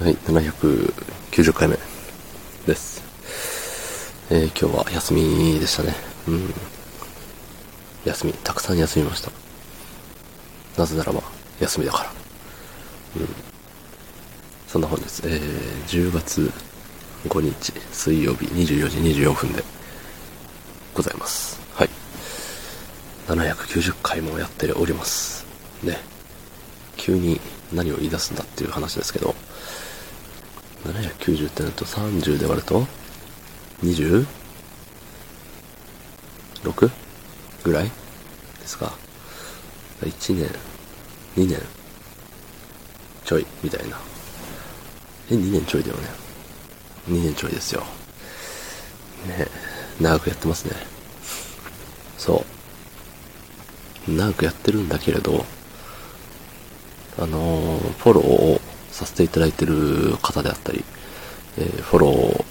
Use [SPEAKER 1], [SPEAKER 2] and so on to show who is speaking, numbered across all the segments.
[SPEAKER 1] はい、790回目です。えー今日は休みでしたね。うん。休み、たくさん休みました。なぜならば、休みだから。うん。そんな本日、えー、10月5日、水曜日24時24分でございます。はい。790回もやっております。ね。急に何を言い出すんだっていう話ですけど、790ってなると30で割ると 26? ぐらい？ですか。1年2年ちょいみたいな。え2年ちょいだよね。2年ちょいですよ。ね長くやってますね。そう。長くやってるんだけれどあのーフォローをさせていただいている方であったり、えーフォロー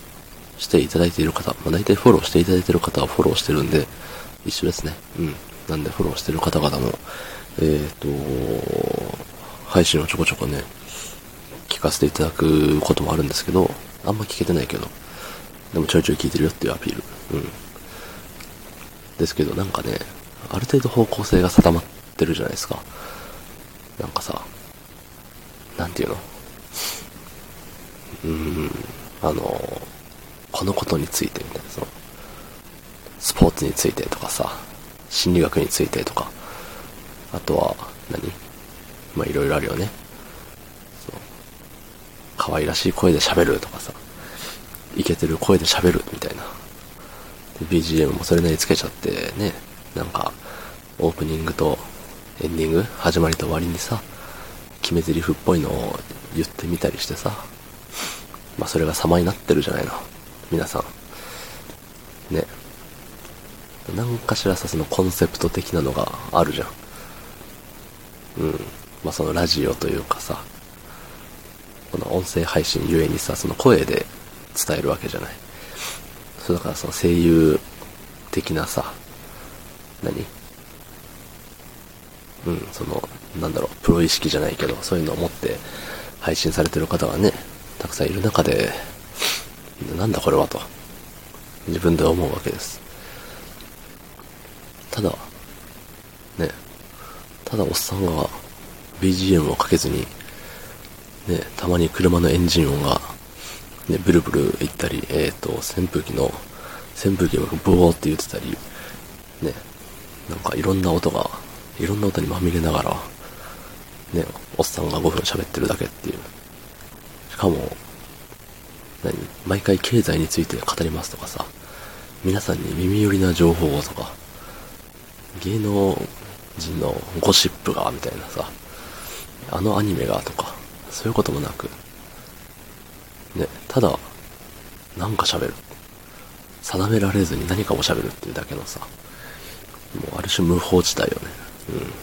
[SPEAKER 1] していただいている方、まあ、大体フォローしていただいている方はフォローしてるんで、一緒ですね。うん。なんでフォローしてる方々も、えっ、と、配信をちょこちょこね、聞かせていただくこともあるんですけど、あんま聞けてないけど、でもちょいちょい聞いてるよっていうアピール。うん。ですけど、なんかね、ある程度方向性が定まってるじゃないですか。なんかさ、なんていうの？うん、あの、このことについてみたいな、その、スポーツについてとかさ、心理学についてとか、あとは何、まあいろいろあるよね。そう可愛らしい声で喋るとかさ、イケてる声で喋るみたいな。BGM もそれなりにつけちゃってね、なんか、オープニングとエンディング、始まりと終わりにさ、決め台詞っぽいのを言ってみたりしてさ、まあそれが様になってるじゃないの。皆さん。ね。何かしらさ、そのコンセプト的なのがあるじゃん。うん。まあそのラジオというかさ、この音声配信ゆえにさ、その声で伝えるわけじゃない。そうだからその声優的なさ、何？うん、その、なんだろう、プロ意識じゃないけど、そういうのを持って配信されてる方がね、たくさんいる中で、なんだこれはと、自分で思うわけです。ただ、ね、ただおっさんが BGM をかけずに、ね、たまに車のエンジン音が、ね、ブルブル言ったり、えっ、と、扇風機の、扇風機がブオーって言ってたり、ね、なんかいろんな音が、いろんな音にまみれながら、ね、おっさんが5分喋ってるだけっていう。しかも、何毎回経済について語りますとかさ、皆さんに耳寄りな情報をとか、芸能人のゴシップが、みたいなさ、あのアニメがとか、そういうこともなく、ね、ただ、なんか喋る。定められずに何かを喋るっていうだけのさ、もうある種無法地帯よね。うん。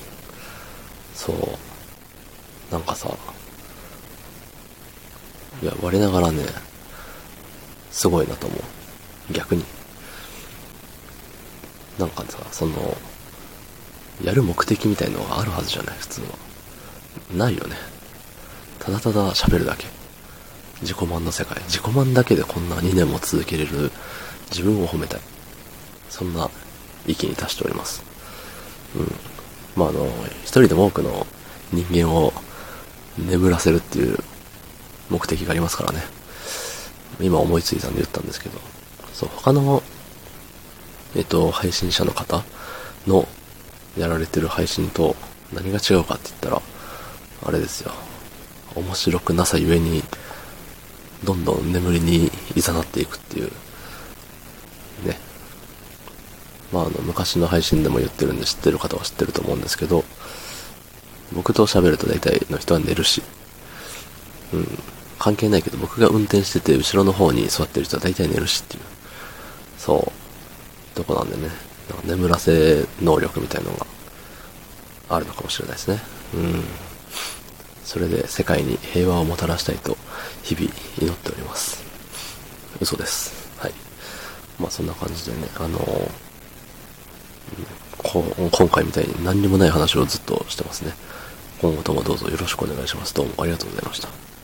[SPEAKER 1] そう。なんかさ、いや、我ながらね、すごいなと思う。逆に。なんかさ、その、やる目的みたいのがあるはずじゃない、普通は。ないよね。ただただ喋るだけ。自己満の世界。自己満だけでこんな2年も続けれる自分を褒めたい。そんな域に達しております。うん。まあ、あの、一人でも多くの人間を眠らせるっていう目的がありますからね。今思いついたんで言ったんですけど、そう、他の、えっと、配信者の方のやられてる配信と何が違うかって言ったら、あれですよ。面白くなさゆえに、どんどん眠りに誘っていくっていう、ね。まあ、あの、昔の配信でも言ってるんで知ってる方は知ってると思うんですけど、僕と喋ると大体の人は寝るし、うん、関係ないけど僕が運転してて後ろの方に座ってる人は大体寝るしっていう、そう、とこなんでね、眠らせ能力みたいなのがあるのかもしれないですね。うん。それで世界に平和をもたらしたいと日々祈っております。嘘です。はい。まあそんな感じでね、あのーこ今回みたいに何にもない話をずっとしてますね。今後ともどうぞよろしくお願いします。どうもありがとうございました。